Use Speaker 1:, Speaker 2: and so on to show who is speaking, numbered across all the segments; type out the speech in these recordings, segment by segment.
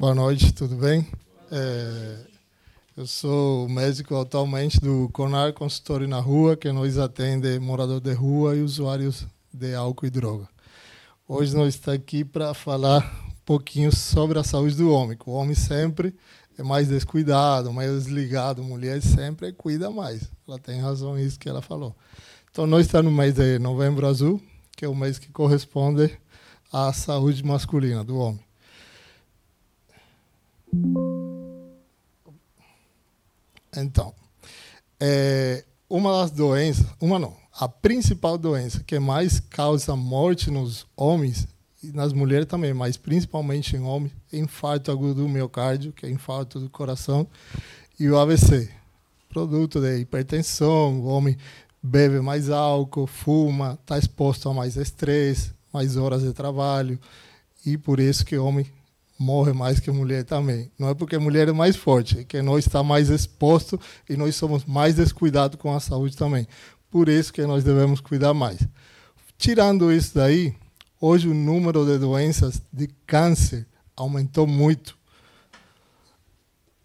Speaker 1: Boa noite, tudo bem? É, eu sou médico atualmente do CONAR Consultório na Rua, que nós atende morador de rua e usuários de álcool e droga. Hoje nós estamos aqui para falar um pouquinho sobre a saúde do homem. O homem sempre é mais descuidado, mais desligado, mulher sempre cuida mais. Ela tem razão nisso que ela falou. Então nós estamos no mês de novembro azul, que é o mês que corresponde à saúde masculina do homem. Então, é, uma das doenças, uma não, a principal doença que mais causa morte nos homens e nas mulheres também, mas principalmente em homens, é infarto agudo do miocárdio, que é infarto do coração, e o AVC, produto de hipertensão, o homem bebe mais álcool, fuma, está exposto a mais estresse, mais horas de trabalho, e por isso que o homem morre mais que mulher também. Não é porque a mulher é mais forte, é que nós está mais exposto e nós somos mais descuidados com a saúde também. Por isso que nós devemos cuidar mais. Tirando isso daí, hoje o número de doenças de câncer aumentou muito.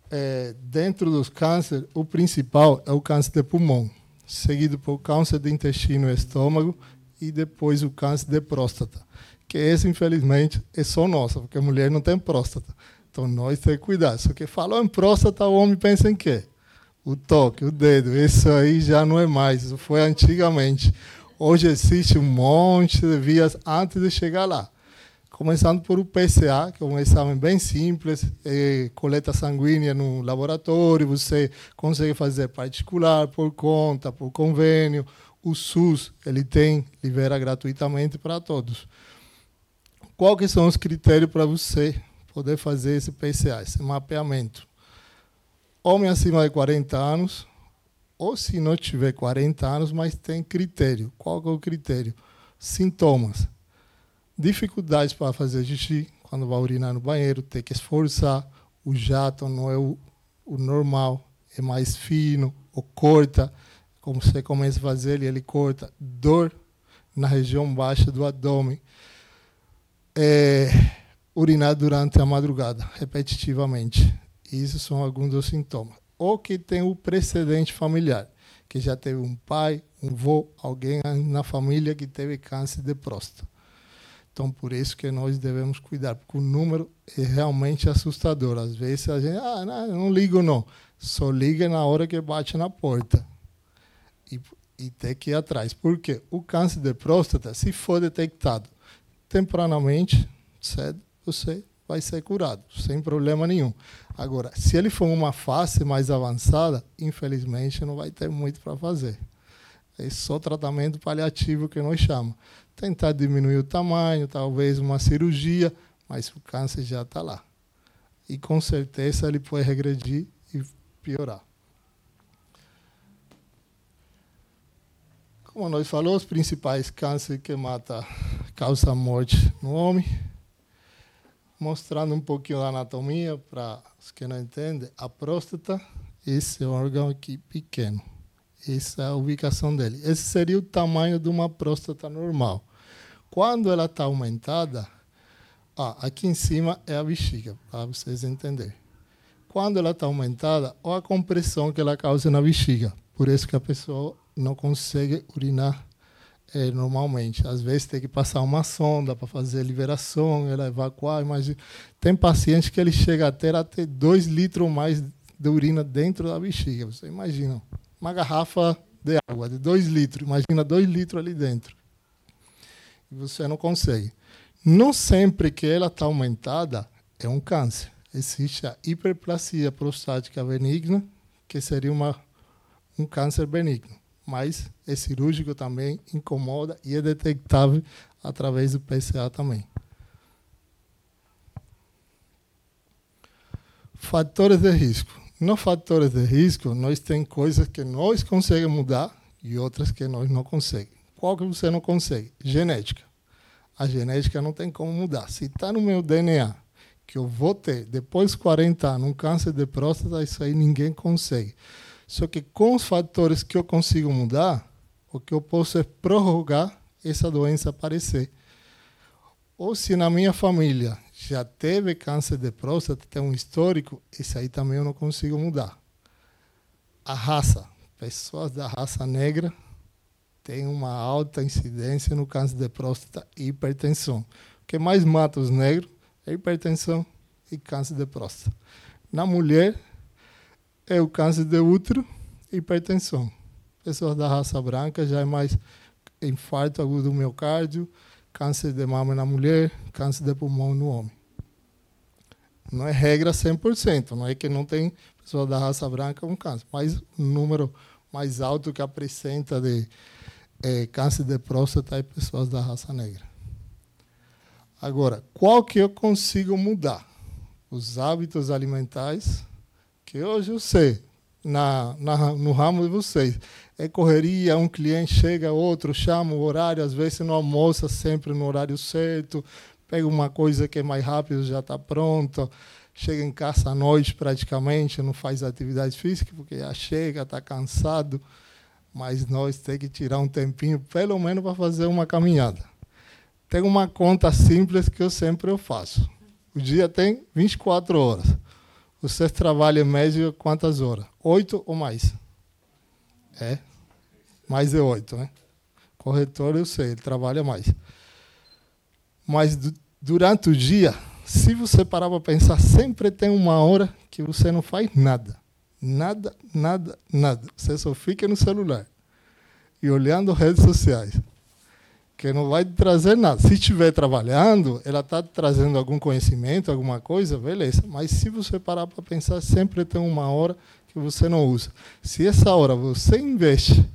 Speaker 1: É, dentro dos cânceres, o principal é o câncer de pulmão, seguido por câncer de intestino e estômago e depois o câncer de próstata que esse, infelizmente, é só nossa, porque a mulher não tem próstata. Então, nós temos que cuidar. Só que falou em próstata, o homem pensa em quê? O toque, o dedo. Isso aí já não é mais. Isso foi antigamente. Hoje existe um monte de vias antes de chegar lá. Começando por o PCA, que é um exame bem simples, é coleta sanguínea no laboratório, você consegue fazer particular, por conta, por convênio. O SUS, ele tem, libera gratuitamente para todos. Qual que são os critérios para você poder fazer esse PCA, esse mapeamento? Homem acima de 40 anos, ou se não tiver 40 anos, mas tem critério. Qual que é o critério? Sintomas. Dificuldades para fazer xixi, quando vai urinar no banheiro, ter que esforçar, o jato não é o, o normal, é mais fino, ou corta, como você começa a fazer ele, ele corta. Dor na região baixa do abdômen é, urinar durante a madrugada, repetitivamente. Isso são alguns dos sintomas. Ou que tem o precedente familiar, que já teve um pai, um avô, alguém na família que teve câncer de próstata. Então, por isso que nós devemos cuidar, porque o número é realmente assustador. Às vezes a gente, ah, não, não ligo não. Só liga na hora que bate na porta. E, e tem que ir atrás. Por quê? O câncer de próstata, se for detectado temporariamente, você vai ser curado, sem problema nenhum. Agora, se ele for uma fase mais avançada, infelizmente não vai ter muito para fazer. É só tratamento paliativo que nós chamamos. Tentar diminuir o tamanho, talvez uma cirurgia, mas o câncer já está lá. E com certeza ele pode regredir e piorar. Como nós falamos, os principais cânceres que matam causa morte no homem. Mostrando um pouquinho da anatomia para os que não entendem, a próstata, esse é órgão aqui pequeno. Essa é a ubicação dele. Esse seria o tamanho de uma próstata normal. Quando ela está aumentada, ah, aqui em cima é a bexiga, para vocês entenderem. Quando ela está aumentada, olha a compressão que ela causa na bexiga. Por isso que a pessoa não consegue urinar é, normalmente. Às vezes tem que passar uma sonda para fazer a liberação, ela evacuar. Mas tem paciente que ele chega até a ter 2 litros ou mais de urina dentro da bexiga. Você imagina, uma garrafa de água de 2 litros, imagina 2 litros ali dentro. E você não consegue. Não sempre que ela está aumentada é um câncer. Existe a hiperplasia prostática benigna, que seria uma, um câncer benigno mas é cirúrgico também, incomoda e é detectável através do PCA também. Fatores de risco. Nos fatores de risco, nós temos coisas que nós conseguimos mudar e outras que nós não conseguimos. Qual que você não consegue? Genética. A genética não tem como mudar. Se está no meu DNA que eu vou ter, depois de 40 anos, um câncer de próstata, isso aí ninguém consegue. Só que com os fatores que eu consigo mudar, o que eu posso é prorrogar essa doença aparecer. Ou se na minha família já teve câncer de próstata, tem um histórico, esse aí também eu não consigo mudar. A raça, pessoas da raça negra têm uma alta incidência no câncer de próstata e hipertensão. O que mais mata os negros é hipertensão e câncer de próstata. Na mulher, é o câncer de útero e hipertensão. Pessoas da raça branca já é mais infarto agudo do miocárdio, câncer de mama na mulher, câncer de pulmão no homem. Não é regra 100%, não é que não tem pessoa da raça branca com câncer, mas o número mais alto que apresenta de é, câncer de próstata é pessoas da raça negra. Agora, qual que eu consigo mudar? Os hábitos alimentares, que hoje eu sei, na, na, no ramo de vocês. É correria, um cliente chega, outro chama o horário, às vezes não almoça sempre no horário certo, pega uma coisa que é mais rápido, já está pronto, chega em casa à noite praticamente, não faz atividade física, porque já chega, está cansado, mas nós temos que tirar um tempinho, pelo menos para fazer uma caminhada. Tem uma conta simples que eu sempre eu faço. O dia tem 24 horas. Você trabalha em média quantas horas? Oito ou mais? É? Mais de oito, né? Corretor, eu sei, ele trabalha mais. Mas durante o dia, se você parar para pensar, sempre tem uma hora que você não faz nada. Nada, nada, nada. Você só fica no celular e olhando redes sociais que não vai trazer nada. Se estiver trabalhando, ela está trazendo algum conhecimento, alguma coisa, beleza. Mas se você parar para pensar, sempre tem uma hora que você não usa. Se essa hora você investe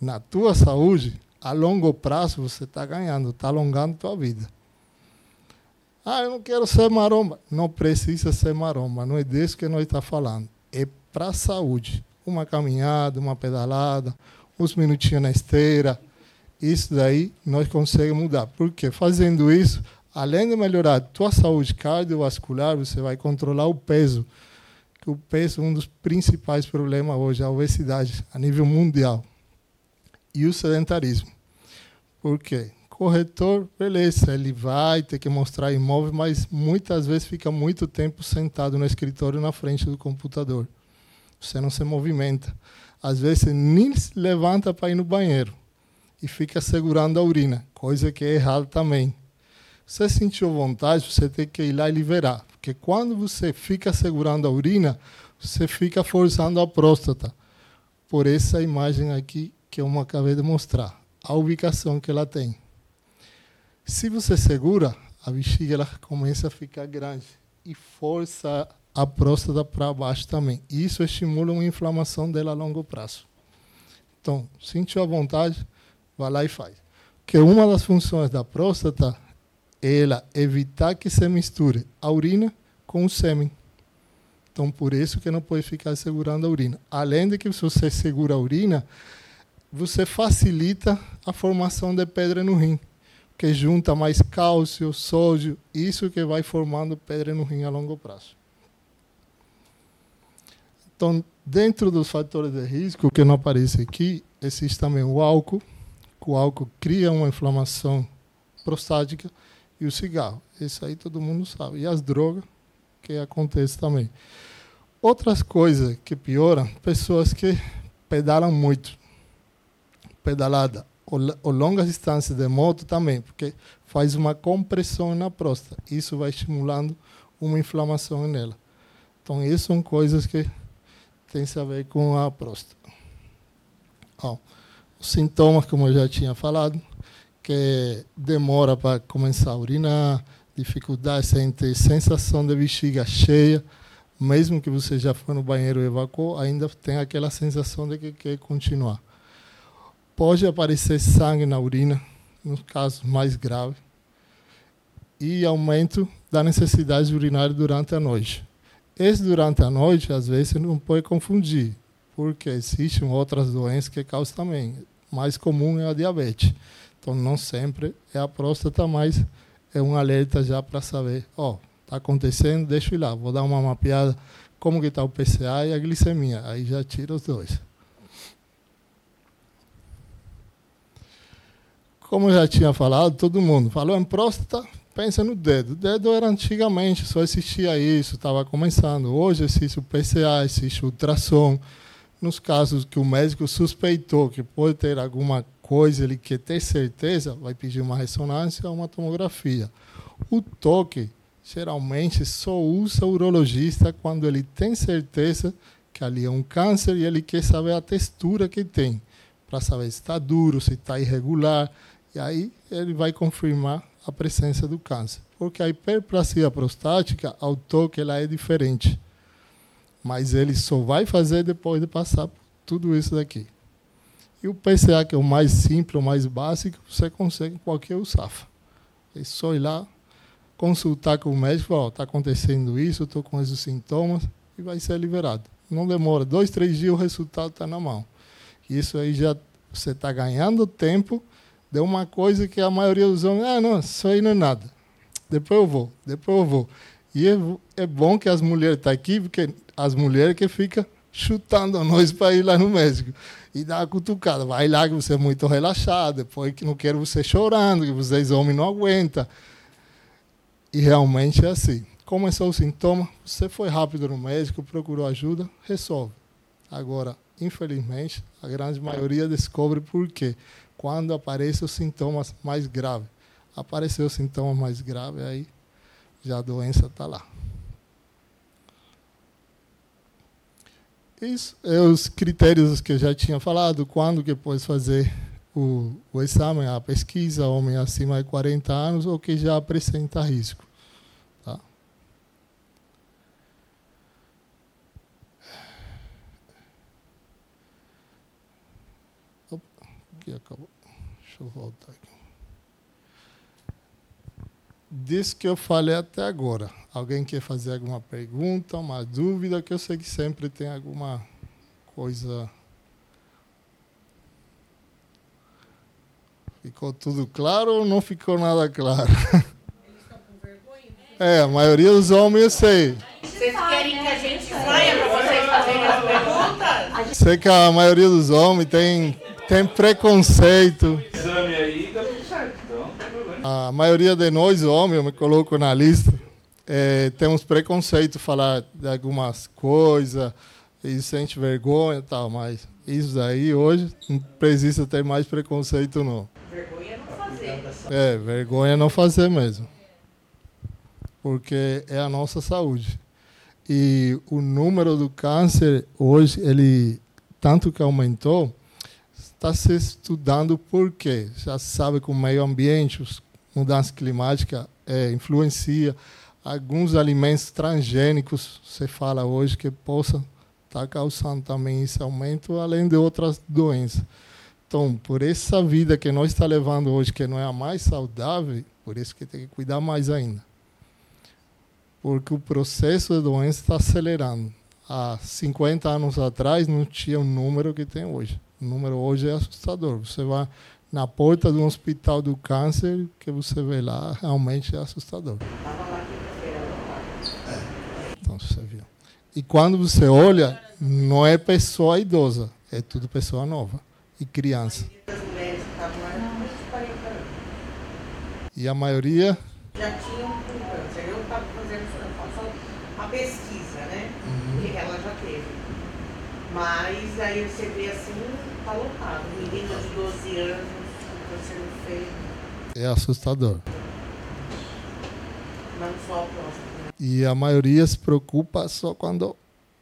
Speaker 1: na tua saúde, a longo prazo você está ganhando, está alongando a tua vida. Ah, eu não quero ser maromba. Não precisa ser maromba, não é disso que nós estamos tá falando. É para a saúde. Uma caminhada, uma pedalada, uns minutinhos na esteira, isso daí nós conseguimos mudar. Porque fazendo isso, além de melhorar a tua saúde cardiovascular, você vai controlar o peso. Que o peso é um dos principais problemas hoje, a obesidade a nível mundial. E o sedentarismo. Por quê? Corretor, beleza, ele vai ter que mostrar imóvel, mas muitas vezes fica muito tempo sentado no escritório na frente do computador. Você não se movimenta. Às vezes, nem se levanta para ir no banheiro e fica segurando a urina, coisa que é errado também. Você sentiu vontade, você tem que ir lá e liberar, porque quando você fica segurando a urina, você fica forçando a próstata. Por essa imagem aqui que eu acabei de mostrar, a ubicação que ela tem. Se você segura, a bexiga ela começa a ficar grande e força a próstata para baixo também. Isso estimula uma inflamação dela a longo prazo. Então, sentiu a vontade, vai lá e faz. Porque uma das funções da próstata é ela evitar que se misture a urina com o sêmen. Então, por isso que não pode ficar segurando a urina. Além de que se você segura a urina, você facilita a formação de pedra no rim, que junta mais cálcio, sódio, isso que vai formando pedra no rim a longo prazo. Então, dentro dos fatores de risco que não aparece aqui, existe também o álcool, o álcool cria uma inflamação prostática e o cigarro. Isso aí todo mundo sabe. E as drogas, que acontece também. Outras coisas que pioram, pessoas que pedalam muito. Pedalada ou longas distâncias de moto também, porque faz uma compressão na próstata. Isso vai estimulando uma inflamação nela. Então, isso são coisas que têm a ver com a próstata. Oh os sintomas, como eu já tinha falado, que demora para começar a urinar, dificuldade, sente sensação de bexiga cheia, mesmo que você já foi no banheiro e evacuou, ainda tem aquela sensação de que quer continuar. Pode aparecer sangue na urina, nos casos mais graves, e aumento da necessidade urinária durante a noite. Esse durante a noite, às vezes, não pode confundir porque existem outras doenças que causam também. Mais comum é a diabetes. Então, não sempre é a próstata, mas é um alerta já para saber, ó, oh, está acontecendo, deixa eu ir lá, vou dar uma mapeada como que está o PCA e a glicemia. Aí já tira os dois. Como eu já tinha falado, todo mundo falou em próstata, pensa no dedo. O dedo era antigamente, só existia isso, estava começando. Hoje existe o PCA, existe o ultrassom. Nos casos que o médico suspeitou que pode ter alguma coisa, ele quer ter certeza, vai pedir uma ressonância ou uma tomografia. O toque, geralmente, só usa o urologista quando ele tem certeza que ali é um câncer e ele quer saber a textura que tem, para saber se está duro, se está irregular. E aí ele vai confirmar a presença do câncer. Porque a hiperplasia prostática, ao toque, ela é diferente. Mas ele só vai fazer depois de passar por tudo isso daqui. E o PCA, que é o mais simples, o mais básico, você consegue em qualquer USAFA. É só ir lá, consultar com o médico, ó, está acontecendo isso, estou com esses sintomas, e vai ser liberado. Não demora, dois, três dias o resultado está na mão. Isso aí já você está ganhando tempo Deu uma coisa que a maioria dos homens, ah, não, isso aí não é nada. Depois eu vou, depois eu vou. E é, é bom que as mulheres estão tá aqui, porque as mulheres que ficam chutando nós para ir lá no médico. E dá uma cutucada. Vai lá que você é muito relaxado, depois que não quero você chorando, que vocês homens não aguentam. E realmente é assim. Começou o sintoma, você foi rápido no médico, procurou ajuda, resolve. Agora, infelizmente, a grande maioria descobre por quê quando aparecem os sintomas mais graves. Apareceu o sintoma mais grave, aí já a doença está lá. Isso é os critérios que eu já tinha falado, quando que pode fazer o, o exame, a pesquisa, homem acima de 40 anos ou que já apresenta risco. Tá? Opa, aqui acabou. Deixa eu voltar aqui. Disso que eu falei até agora. Alguém quer fazer alguma pergunta, uma dúvida, que eu sei que sempre tem alguma coisa. Ficou tudo claro ou não ficou nada claro? É, a maioria dos homens eu sei.
Speaker 2: Vocês querem que a gente saia para vocês fazerem as perguntas?
Speaker 1: Sei que a maioria dos homens tem tem preconceito.
Speaker 3: Exame aí dá tudo certo, então
Speaker 1: A maioria de nós, homens, eu me coloco na lista, é, temos preconceito falar de algumas coisas, e sente vergonha e tal, mas isso daí hoje não precisa ter mais preconceito não.
Speaker 2: Vergonha não fazer.
Speaker 1: É, vergonha não fazer mesmo. Porque é a nossa saúde. E o número do câncer hoje, ele tanto que aumentou, está se estudando por quê. Já se sabe que o meio ambiente, a mudança climática é, influencia alguns alimentos transgênicos, você fala hoje, que possam estar tá causando também esse aumento, além de outras doenças. Então, por essa vida que nós está levando hoje, que não é a mais saudável, por isso que tem que cuidar mais ainda. Porque o processo de doença está acelerando. Há 50 anos atrás não tinha o número que tem hoje. O número hoje é assustador. Você vai na porta de um hospital do câncer, que você vê lá, realmente é assustador. Então, você viu. E quando você olha, não é pessoa idosa, é tudo pessoa nova e criança. E a maioria
Speaker 2: já tinham câncer. Eu estava fazendo a pesquisa, né? Uhum. Que ela já teve. Mas aí você vê assim, está lotado. Menina de 12 anos, câncer no feio.
Speaker 1: É assustador.
Speaker 2: Não só a próstata. Né?
Speaker 1: E a maioria se preocupa só quando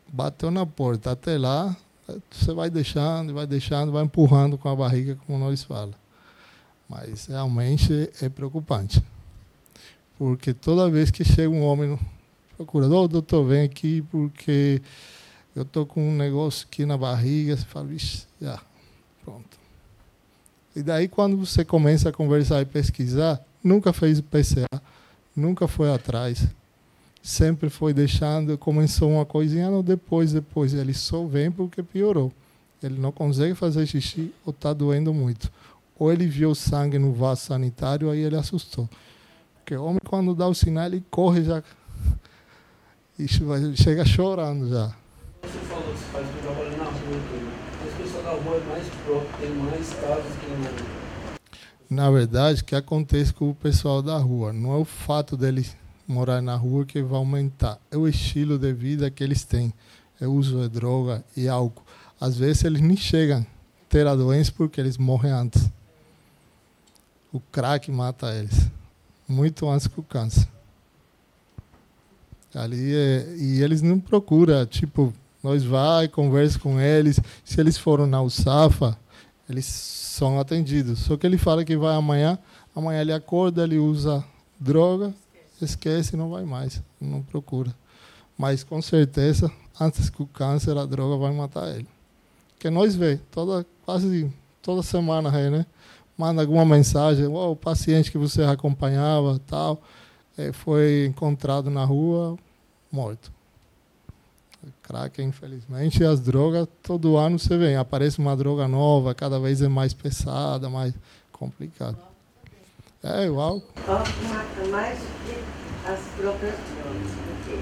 Speaker 1: bateu na porta. Até lá, você vai deixando, vai deixando, vai empurrando com a barriga, como nós falamos. Mas realmente é preocupante. Porque toda vez que chega um homem procura, oh, doutor, vem aqui porque eu estou com um negócio aqui na barriga, você fala, vixe, já, Pronto. E daí, quando você começa a conversar e pesquisar, nunca fez o PCA, nunca foi atrás. Sempre foi deixando, começou uma coisinha, não, depois, depois. Ele só vem porque piorou. Ele não consegue fazer xixi ou está doendo muito. Ou ele viu sangue no vaso sanitário, aí ele assustou. Porque o homem, quando dá o sinal, ele corre já. E chega chorando já.
Speaker 3: Você falou que faz rua é mais próprio, tem mais casos que
Speaker 1: Na verdade, o que acontece com o pessoal da rua? Não é o fato deles morar na rua que vai aumentar, é o estilo de vida que eles têm. É o uso de droga e álcool. Às vezes eles nem chegam a ter a doença porque eles morrem antes. O crack mata eles, muito antes que o câncer. Ali é, e eles não procuram, tipo, nós vai, conversa com eles. Se eles foram na USAFA, eles são atendidos. Só que ele fala que vai amanhã, amanhã ele acorda, ele usa droga, esquece e não vai mais, não procura. Mas com certeza, antes que o câncer, a droga vai matar ele. Que nós vê toda quase toda semana aí, né? Manda alguma mensagem, oh, o paciente que você acompanhava, tal, é, foi encontrado na rua, morto. Crack, infelizmente, as drogas, todo ano você vê, aparece uma droga nova, cada vez é mais pesada, mais complicada. É, o álcool.
Speaker 4: O álcool mata mais do que as próprias drogas, porque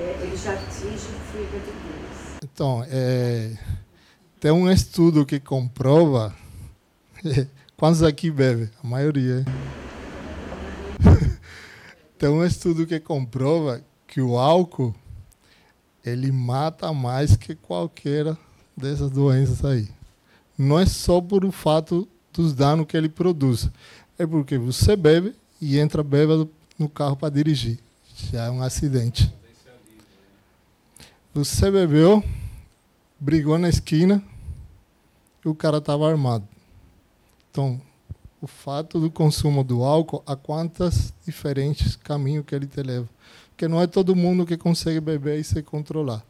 Speaker 4: é, ele já atinge o fígado deles.
Speaker 1: Então, é, tem um estudo que comprova. Quantos aqui bebem? A maioria. tem um estudo que comprova que o álcool ele mata mais que qualquer dessas doenças aí. Não é só por o fato dos danos que ele produz, é porque você bebe e entra bêbado no carro para dirigir. Já é um acidente. Você bebeu, brigou na esquina e o cara estava armado. Então, o fato do consumo do álcool, a quantos diferentes caminhos que ele te leva porque não é todo mundo que consegue beber e se controlar.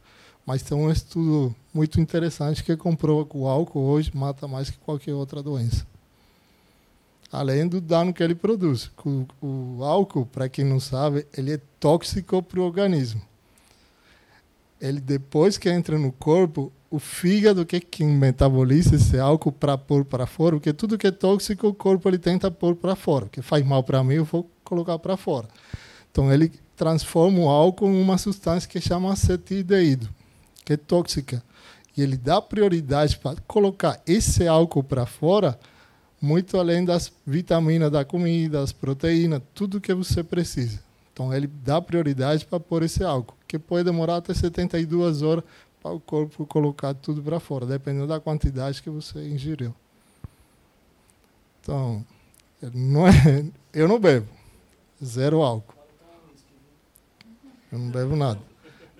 Speaker 1: Mas tem um estudo muito interessante que comprova que o álcool hoje mata mais que qualquer outra doença. Além do dano que ele produz. O, o álcool, para quem não sabe, ele é tóxico para o organismo. Ele depois que entra no corpo, o fígado que é quem metaboliza esse álcool para pôr para fora, porque tudo que é tóxico o corpo ele tenta pôr para fora, que faz mal para mim eu vou colocar para fora. Então ele transforma o álcool em uma substância que chama acetildeído, que é tóxica. E ele dá prioridade para colocar esse álcool para fora, muito além das vitaminas da comida, das proteínas, tudo que você precisa. Então ele dá prioridade para pôr esse álcool, que pode demorar até 72 horas para o corpo colocar tudo para fora, dependendo da quantidade que você ingeriu. Então, não é, eu não bebo, zero álcool. Eu não bebo nada.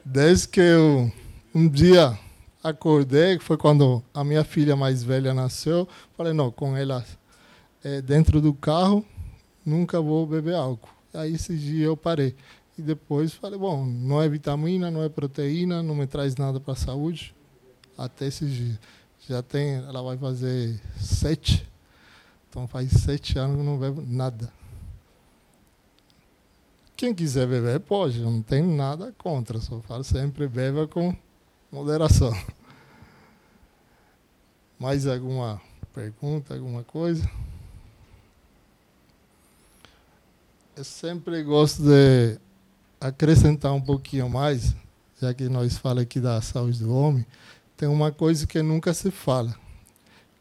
Speaker 1: Desde que eu um dia acordei, que foi quando a minha filha mais velha nasceu, falei, não, com ela é, dentro do carro, nunca vou beber álcool. Aí esse dia eu parei. E depois falei, bom, não é vitamina, não é proteína, não me traz nada para a saúde. Até esses dias. Já tem, ela vai fazer sete. Então faz sete anos que não bebo nada. Quem quiser beber, pode, não tem nada contra, só falo sempre beba com moderação. Mais alguma pergunta, alguma coisa? Eu sempre gosto de acrescentar um pouquinho mais, já que nós falamos aqui da saúde do homem, tem uma coisa que nunca se fala,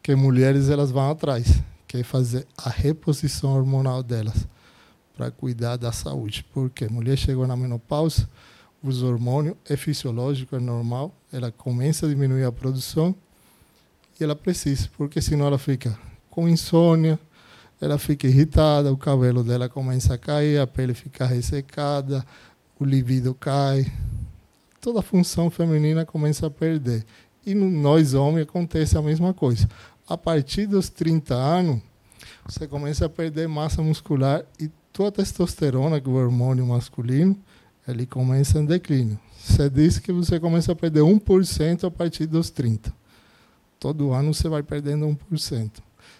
Speaker 1: que mulheres elas vão atrás, que é fazer a reposição hormonal delas para cuidar da saúde. Porque a mulher chegou na menopausa, os hormônios é fisiológico, é normal, ela começa a diminuir a produção e ela precisa, porque senão ela fica com insônia, ela fica irritada, o cabelo dela começa a cair, a pele fica ressecada, o libido cai, toda a função feminina começa a perder. E no, nós homens acontece a mesma coisa. A partir dos 30 anos, você começa a perder massa muscular e tua testosterona, que é o hormônio masculino, ele começa em declínio. Você disse que você começa a perder 1% a partir dos 30. Todo ano você vai perdendo 1%.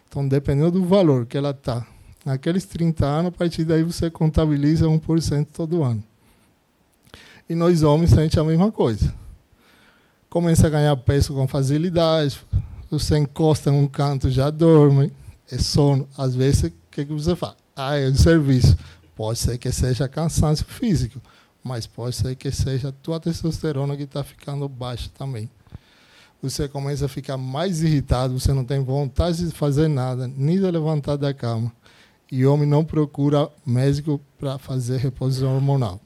Speaker 1: Então, dependendo do valor que ela está, naqueles 30 anos, a partir daí você contabiliza 1% todo ano. E nós homens sente a mesma coisa. Começa a ganhar peso com facilidade, você encosta num canto já dorme, é sono. Às vezes, o que, que você faz? Ah, é de serviço. Pode ser que seja cansaço físico, mas pode ser que seja a tua testosterona que está ficando baixa também. você começa a ficar mais irritado, você não tem vontade de fazer nada, nem de levantar da cama. E homem não procura médico para fazer reposição hormonal.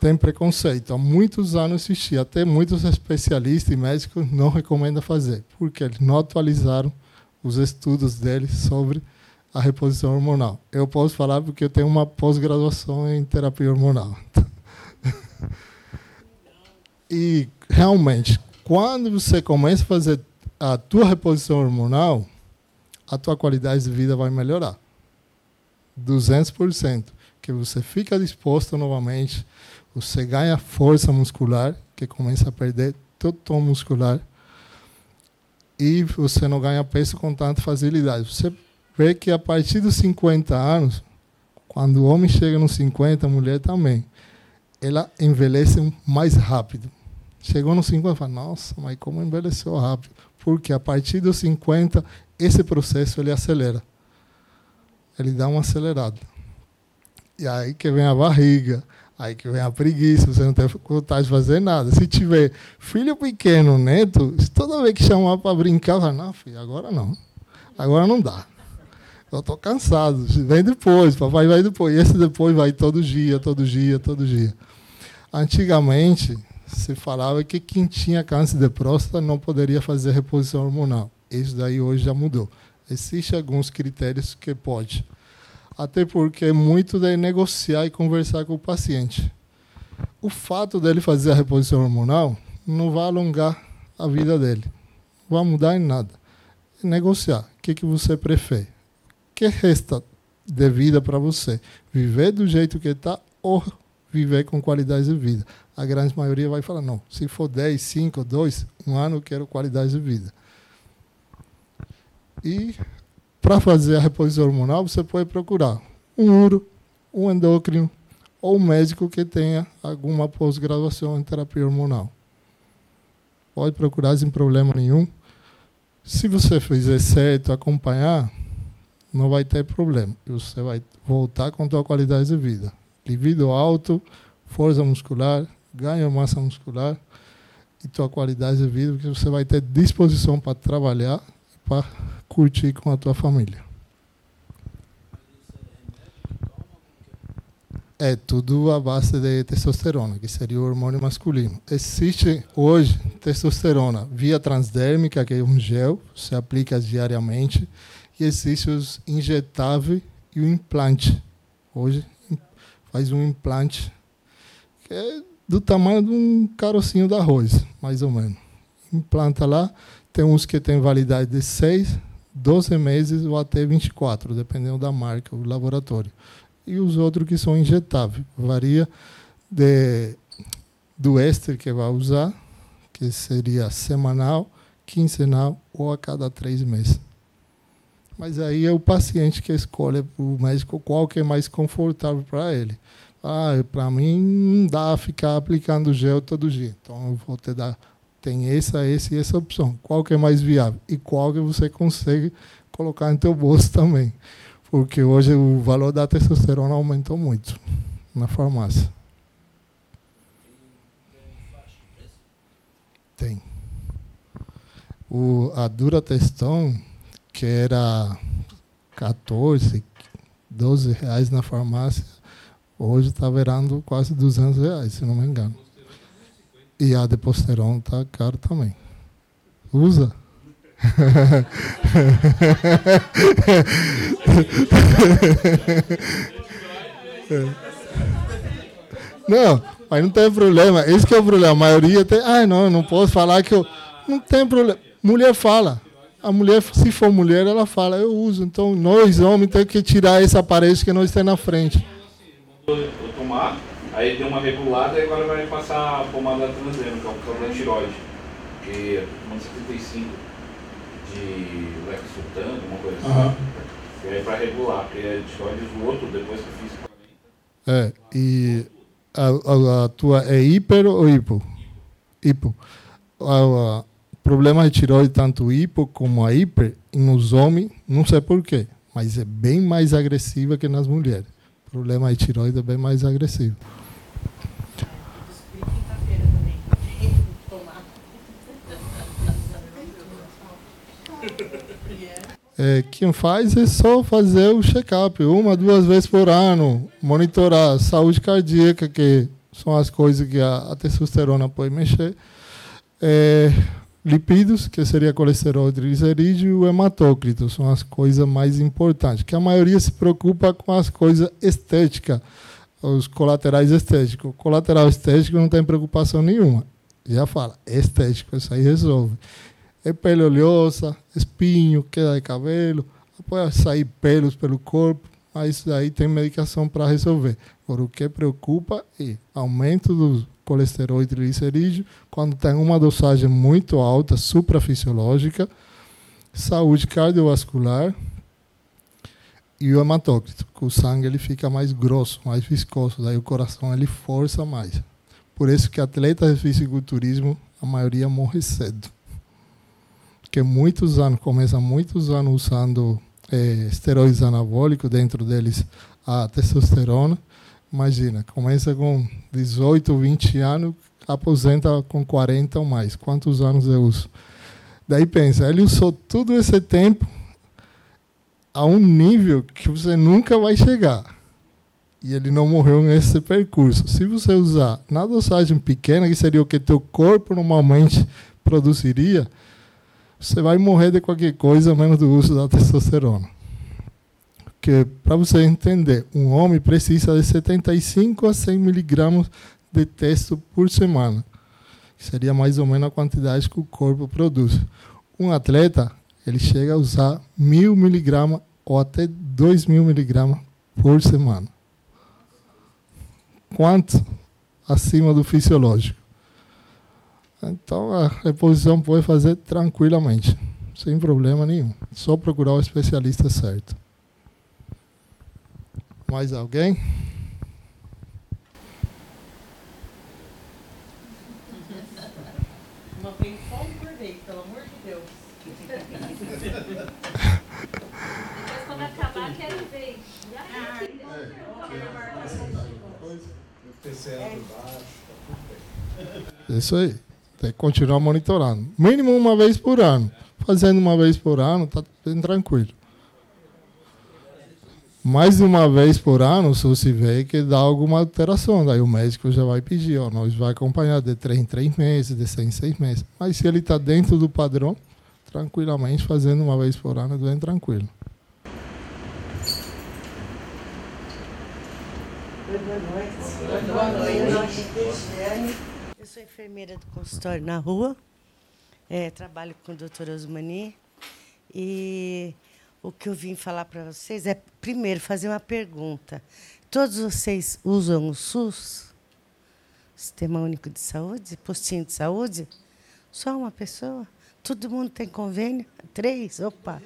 Speaker 1: Tem preconceito. Há muitos anos assisti, até muitos especialistas e médicos não recomendam fazer, porque eles não atualizaram os estudos deles sobre a reposição hormonal. Eu posso falar porque eu tenho uma pós-graduação em terapia hormonal. e realmente, quando você começa a fazer a tua reposição hormonal, a tua qualidade de vida vai melhorar. 200%. Que você fica disposto novamente, você ganha força muscular, que começa a perder todo o tom muscular, e você não ganha peso com tanta facilidade. Você vê que a partir dos 50 anos, quando o homem chega nos 50, a mulher também, ela envelhece mais rápido. Chegou nos 50 fala, nossa, mas como envelheceu rápido? Porque a partir dos 50, esse processo ele acelera. Ele dá uma acelerada. E aí que vem a barriga, aí que vem a preguiça, você não tem vontade de fazer nada. Se tiver filho pequeno, neto, toda vez que chamar para brincar, fala, não, filho, agora não. Agora não dá. Eu estou cansado. Vem depois, papai vai depois. E esse depois vai todo dia, todo dia, todo dia. Antigamente, se falava que quem tinha câncer de próstata não poderia fazer reposição hormonal. Isso daí hoje já mudou. Existem alguns critérios que pode. Até porque é muito de negociar e conversar com o paciente. O fato dele fazer a reposição hormonal não vai alongar a vida dele. Não vai mudar em nada. É negociar. O que, que você prefere? Que resta de vida para você? Viver do jeito que está ou viver com qualidade de vida? a grande maioria vai falar, não, se for 10, 5, 2, um ano, eu quero qualidade de vida. E para fazer a reposição hormonal, você pode procurar um uro, um endócrino ou um médico que tenha alguma pós-graduação em terapia hormonal. Pode procurar sem problema nenhum. Se você fizer certo, acompanhar, não vai ter problema. Você vai voltar com a sua qualidade de vida. Libido alto, força muscular, ganha massa muscular e tua qualidade de vida, porque você vai ter disposição para trabalhar e para curtir com a tua família. É tudo a base de testosterona, que seria o hormônio masculino. Existe hoje testosterona via transdérmica, que é um gel, se aplica diariamente, e existe os injetável e o implante. Hoje faz um implante que é do tamanho de um carocinho de arroz, mais ou menos. Implanta lá, tem uns que tem validade de 6, 12 meses ou até 24, dependendo da marca, o laboratório. E os outros que são injetáveis. Varia de, do éster que vai usar, que seria semanal, quinzenal ou a cada três meses. Mas aí é o paciente que escolhe o médico qual que é mais confortável para ele. Ah, para mim não dá ficar aplicando gel todo dia. Então eu vou te dar tem essa, essa e essa opção. Qual que é mais viável e qual que você consegue colocar no teu bolso também. Porque hoje o valor da testosterona aumentou muito na farmácia. Tem. O, a Dura Testão, que era 14, 12 reais na farmácia, Hoje está virando quase 200 reais, se não me engano. E a Deposteron está caro também. Usa? Não, mas não tem problema. Esse é o problema. A maioria tem. Ah, não, eu não posso falar que eu. Não tem problema. Mulher fala. A mulher, se for mulher, ela fala, eu uso. Então, nós homens temos que tirar esse aparelho que nós temos na frente
Speaker 3: eu tomar, aí deu uma regulada e agora vai passar a pomada transdérmica, por causa da tiroide. Que é tomando 75 de Lexotan, alguma coisa assim. Uhum. E aí para regular, porque a tiroide o outro depois que eu fiz
Speaker 1: 40. É, e a, a, a, tua é hiper ou hipo? Hipo. O problema de tiroide, tanto hipo como a hiper, nos homens, não sei porquê, mas é bem mais agressiva que nas mulheres. O problema de tiroide é bem mais agressivo. É, quem faz é só fazer o check-up, uma, duas vezes por ano, monitorar a saúde cardíaca, que são as coisas que a, a testosterona pode mexer. É, lipídios, que seria colesterol triglicerídeo, e o hematócrito, são as coisas mais importantes, que a maioria se preocupa com as coisas estéticas, os colaterais estéticos. O colateral estético não tem preocupação nenhuma. Já fala, é estético, isso aí resolve. É pele oleosa, espinho, queda de cabelo, pode sair pelos pelo corpo, mas isso aí tem medicação para resolver. Agora, o que preocupa é aumento do colesterol e triglicerídeo, quando tem uma dosagem muito alta, suprafisiológica, saúde cardiovascular e o hematócrito, que o sangue ele fica mais grosso, mais viscoso, daí o coração ele força mais. Por isso que atletas de fisiculturismo, a maioria morre cedo. Porque muitos anos, começa muitos anos usando é, esteroides anabólicos, dentro deles a testosterona. Imagina, começa com 18, 20 anos, aposenta com 40 ou mais. Quantos anos eu uso? Daí pensa, ele usou todo esse tempo a um nível que você nunca vai chegar. E ele não morreu nesse percurso. Se você usar na dosagem pequena, que seria o que teu corpo normalmente produziria, você vai morrer de qualquer coisa menos do uso da testosterona. Porque, para você entender, um homem precisa de 75 a 100 miligramas de testo por semana. Que seria mais ou menos a quantidade que o corpo produz. Um atleta, ele chega a usar mil miligramas ou até 2 mil miligramas por semana. Quanto acima do fisiológico. Então a reposição pode fazer tranquilamente, sem problema nenhum. Só procurar o especialista certo. Mais alguém?
Speaker 2: Uma vez só por vez, pelo amor de Deus.
Speaker 5: Depois quando acabar, quero ver.
Speaker 2: Ah,
Speaker 5: que
Speaker 1: Isso aí. Tem que continuar monitorando. Mínimo uma vez por ano. Fazendo uma vez por ano, está bem tranquilo. Mais de uma vez por ano, se você vê que dá alguma alteração, daí o médico já vai pedir, ó, nós vai acompanhar de três em três meses, de seis em seis meses. Mas se ele está dentro do padrão, tranquilamente, fazendo uma vez por ano, bem tranquilo.
Speaker 4: Boa noite.
Speaker 2: Boa noite.
Speaker 4: É Cristiane. Eu sou enfermeira do consultório na rua. É, trabalho com o doutor Osmani. E o que eu vim falar para vocês é, primeiro, fazer uma pergunta. Todos vocês usam o SUS? Sistema Único de Saúde? Postinho de saúde? Só uma pessoa? Todo mundo tem convênio? Três? Opa!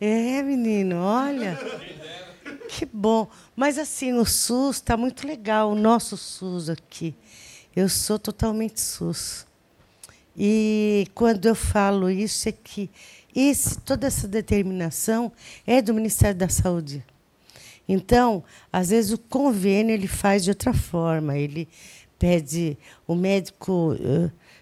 Speaker 4: É, menino, olha. Que bom. Mas assim, o SUS está muito legal, o nosso SUS aqui. Eu sou totalmente SUS. E quando eu falo isso, é que esse, toda essa determinação é do Ministério da Saúde. Então, às vezes o convênio ele faz de outra forma. Ele pede o médico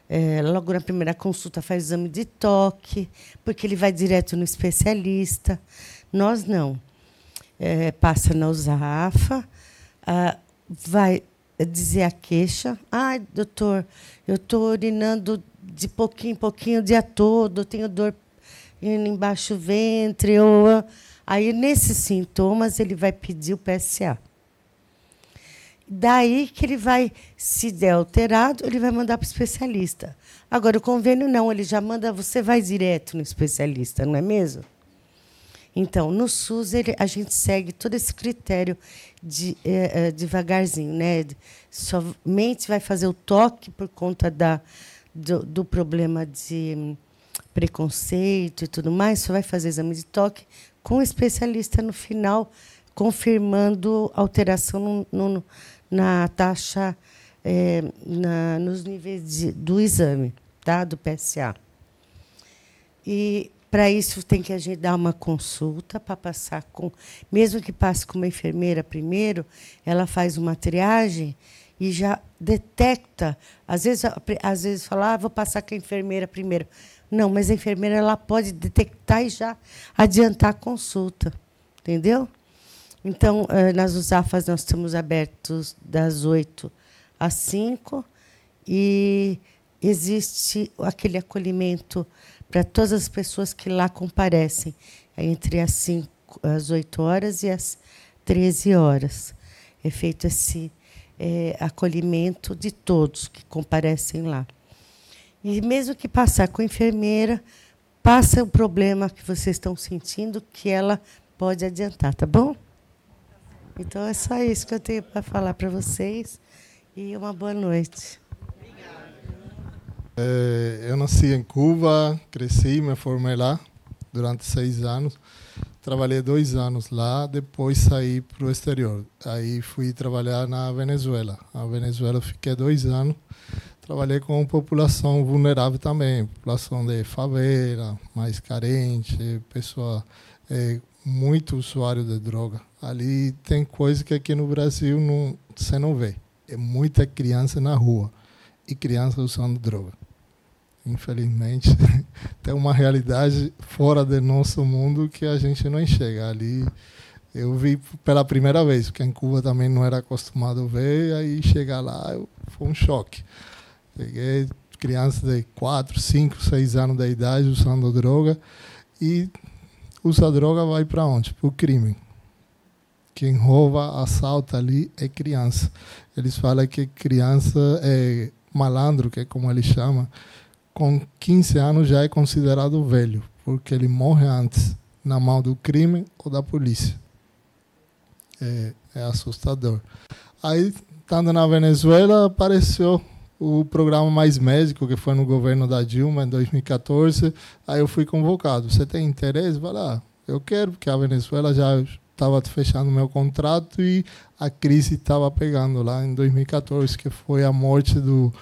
Speaker 4: eh, logo na primeira consulta faz exame de toque, porque ele vai direto no especialista. Nós não. Eh, passa na USAFA, ah, vai dizer a queixa. Ai, doutor, eu estou urinando de pouquinho em pouquinho o dia todo, tenho dor embaixo do ventre. Ou, aí, nesses sintomas, ele vai pedir o PSA. Daí que ele vai, se der alterado, ele vai mandar para o especialista. Agora, o convênio não, ele já manda, você vai direto no especialista, não é mesmo? Então, no SUS, ele, a gente segue todo esse critério de, eh, eh, devagarzinho. Né? Somente vai fazer o toque por conta da, do, do problema de preconceito e tudo mais, só vai fazer exame de toque com o especialista no final, confirmando alteração no, no- na taxa, eh, na, nos níveis de- do exame, tá? do PSA. E para isso tem que a gente dar uma consulta para passar com, mesmo que passe com uma enfermeira primeiro, ela faz uma triagem e já detecta. Às vezes, às vezes fala, ah, vou passar com a enfermeira primeiro. Não, mas a enfermeira ela pode detectar e já adiantar a consulta, entendeu? Então, eh, nas USAFAs nós estamos abertos das 8 às 5 e existe aquele acolhimento para todas as pessoas que lá comparecem, entre as, 5, as 8 horas e as 13 horas. É feito esse é, acolhimento de todos que comparecem lá. E mesmo que passar com a enfermeira, passa o problema que vocês estão sentindo, que ela pode adiantar, tá bom? Então é só isso que eu tenho para falar para vocês e uma boa noite.
Speaker 1: É, eu nasci em Cuba, cresci, me formei lá durante seis anos. Trabalhei dois anos lá, depois saí para o exterior. Aí fui trabalhar na Venezuela. Na Venezuela fiquei dois anos. Trabalhei com população vulnerável também, população de favela, mais carente, pessoa é, muito usuário de droga. Ali tem coisa que aqui no Brasil não, você não vê. É muita criança na rua e criança usando droga. Infelizmente, tem uma realidade fora do nosso mundo que a gente não enxerga. Ali eu vi pela primeira vez, porque em Cuba também não era acostumado a ver, aí chegar lá foi um choque. Peguei crianças de 4, 5, 6 anos de idade usando droga e usa droga vai para onde? Para o crime. Quem rouba, assalta ali é criança. Eles falam que criança é malandro, que é como eles chamam, com 15 anos já é considerado velho, porque ele morre antes na mão do crime ou da polícia. É, é assustador. Aí, estando na Venezuela, apareceu o programa Mais Médico, que foi no governo da Dilma em 2014. Aí eu fui convocado. Você tem interesse? Vai lá. Eu quero, porque a Venezuela já estava fechando meu contrato e a crise estava pegando lá em 2014, que foi a morte do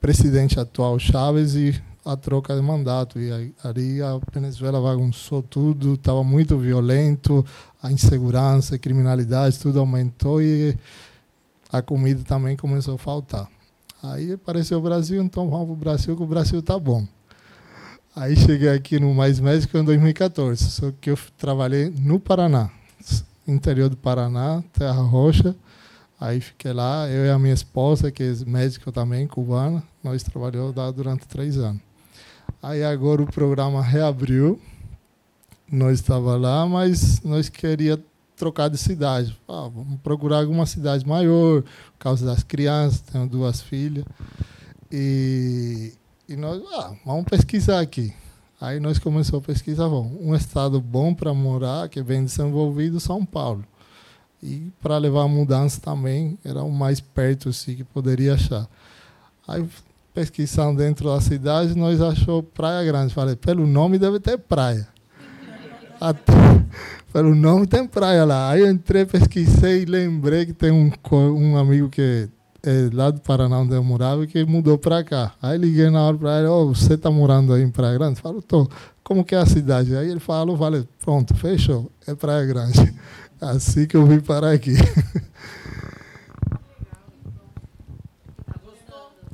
Speaker 1: presidente atual Chávez e a troca de mandato. E aí a Venezuela bagunçou tudo, estava muito violento, a insegurança, a criminalidade, tudo aumentou e a comida também começou a faltar. Aí apareceu o Brasil, então vamos para o Brasil, que o Brasil tá bom. Aí cheguei aqui no Mais Médico em 2014, só que eu trabalhei no Paraná, interior do Paraná, Terra Roxa. Aí fiquei lá, eu e a minha esposa, que é médica também, cubana, nós trabalhamos lá durante três anos. Aí agora o programa reabriu, nós estava lá, mas nós queria trocar de cidade. Ah, vamos procurar alguma cidade maior, por causa das crianças, tenho duas filhas. E, e nós, ah, vamos pesquisar aqui. Aí nós começamos a pesquisar, bom, um estado bom para morar, que é bem desenvolvido, São Paulo. E para levar a mudança também, era o mais perto assim, que poderia achar. Aí pesquisando dentro da cidade, nós achou Praia Grande. Falei, pelo nome deve ter praia. Até, pelo nome tem praia lá. Aí eu entrei, pesquisei e lembrei que tem um, um amigo que é lá do Paraná, onde eu morava, que mudou para cá. Aí liguei na hora para ele, oh, você está morando aí em Praia Grande? Falou, tô. Como que é a cidade? Aí ele falou, vale, pronto, fechou, é Praia Grande. Assim que eu vim parar aqui.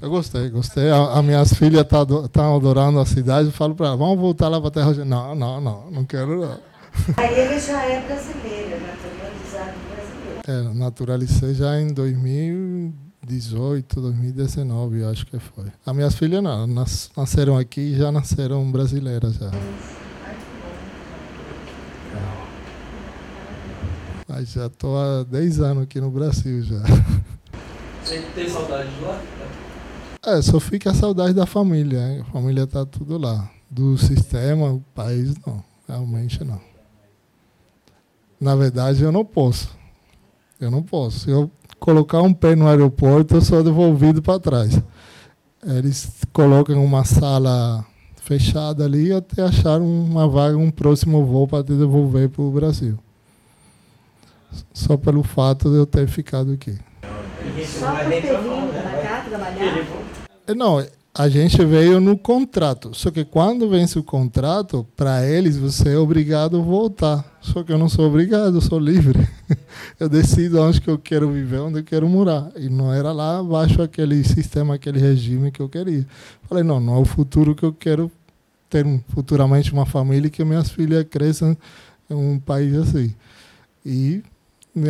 Speaker 1: Eu gostei, gostei. As minhas filhas estão tá, adorando a cidade. Eu falo para elas, vamos voltar lá para a Terra Não, não, não, não quero não.
Speaker 4: Aí ele já é brasileiro, naturalizado brasileiro. É,
Speaker 1: naturalizei já em 2018, 2019, eu acho que foi. As minhas filhas não, nas, nasceram aqui e já nasceram brasileiras já. Mas já estou há 10 anos aqui no Brasil já.
Speaker 6: Você tem saudade de lá?
Speaker 1: É, só fica a saudade da família. A família está tudo lá. Do sistema, o país, não. Realmente não. Na verdade, eu não posso. Eu não posso. Se eu colocar um pé no aeroporto, eu sou devolvido para trás. Eles colocam uma sala fechada ali até achar uma vaga, um próximo voo para te devolver para o Brasil. Só pelo fato de eu ter ficado aqui.
Speaker 7: Só por ter vindo para cá trabalhar?
Speaker 1: Não, a gente veio no contrato. Só que quando vence o contrato, para eles você é obrigado a voltar. Só que eu não sou obrigado, eu sou livre. Eu decido onde que eu quero viver, onde eu quero morar. E não era lá abaixo aquele sistema, aquele regime que eu queria. Falei, não, não é o futuro que eu quero ter futuramente uma família e que minhas filhas cresçam em um país assim. E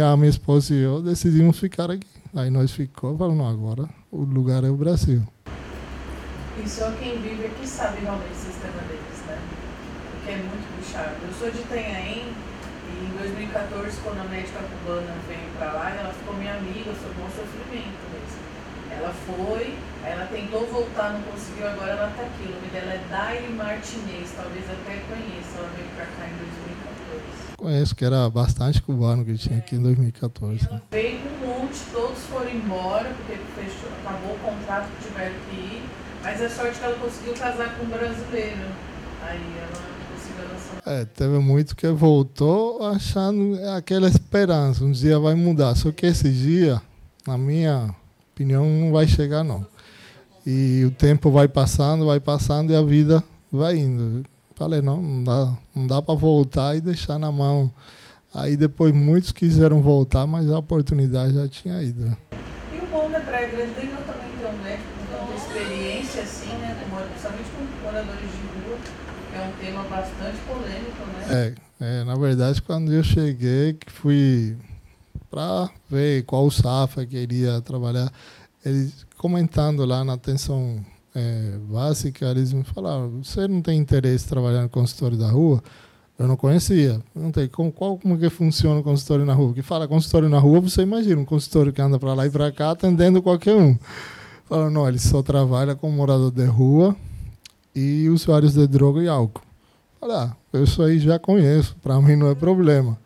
Speaker 1: a minha esposa e eu decidimos ficar aqui. Aí nós ficamos, falando, agora o lugar é o Brasil.
Speaker 8: E só quem vive aqui sabe realmente o sistema deles, né? Porque é muito puxado. Eu sou de Itanhaém e em 2014, quando a médica cubana veio para lá, ela ficou minha amiga, foi um sofrimento mesmo. Ela foi, ela tentou voltar, não conseguiu, agora ela está aqui. O nome dela é Daire Martinez, talvez até conheça, ela veio para cá em 2014.
Speaker 1: Conheço que era bastante cubano que tinha aqui em 2014.
Speaker 8: Ela veio com um monte, todos foram embora, porque fechou, acabou o contrato que tiveram que ir. Mas é sorte que ela conseguiu casar com um brasileiro. Aí ela conseguiu lançar.
Speaker 1: É, teve muito que voltou achando aquela esperança, um dia vai mudar. Só que esse dia, na minha opinião, não vai chegar não. E o tempo vai passando, vai passando e a vida vai indo. Falei, não, não dá, não dá para voltar e deixar na mão. Aí depois muitos quiseram voltar, mas a oportunidade já tinha ido.
Speaker 8: E o bom da Praia Grande ganhou também ter um médico com tanta experiência assim, né? Principalmente com moradores de rua, que é tema bastante polêmico, né?
Speaker 1: É, é na verdade, quando eu cheguei, que fui para ver qual safra queria trabalhar, eles comentando lá na atenção é, básica, eles me falaram: você não tem interesse em trabalhar no consultório da rua? Eu não conhecia. Perguntei como, qual, como que funciona o consultório na rua. Que fala consultório na rua, você imagina um consultório que anda para lá e para cá atendendo qualquer um. Falaram, não, ele só trabalha com morador de rua e usuários de droga e álcool. Falei, ah, eu isso aí já conheço, para mim não é problema.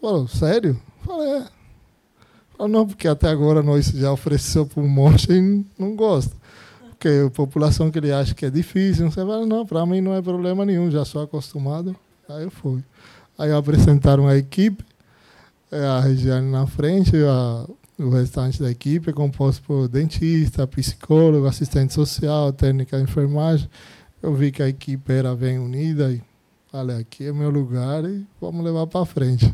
Speaker 1: Falou, sério? Falei, é. Falei, não, porque até agora nós já ofereceu para um monte e não gosta. Porque a população que ele acha que é difícil, você fala, não, para mim não é problema nenhum, já sou acostumado. Aí eu fui. Aí apresentaram a equipe, a Regiane na frente, a, o restante da equipe é composto por dentista, psicólogo, assistente social, técnica de enfermagem eu vi que a equipe era bem unida e falei, aqui é meu lugar e vamos levar para frente.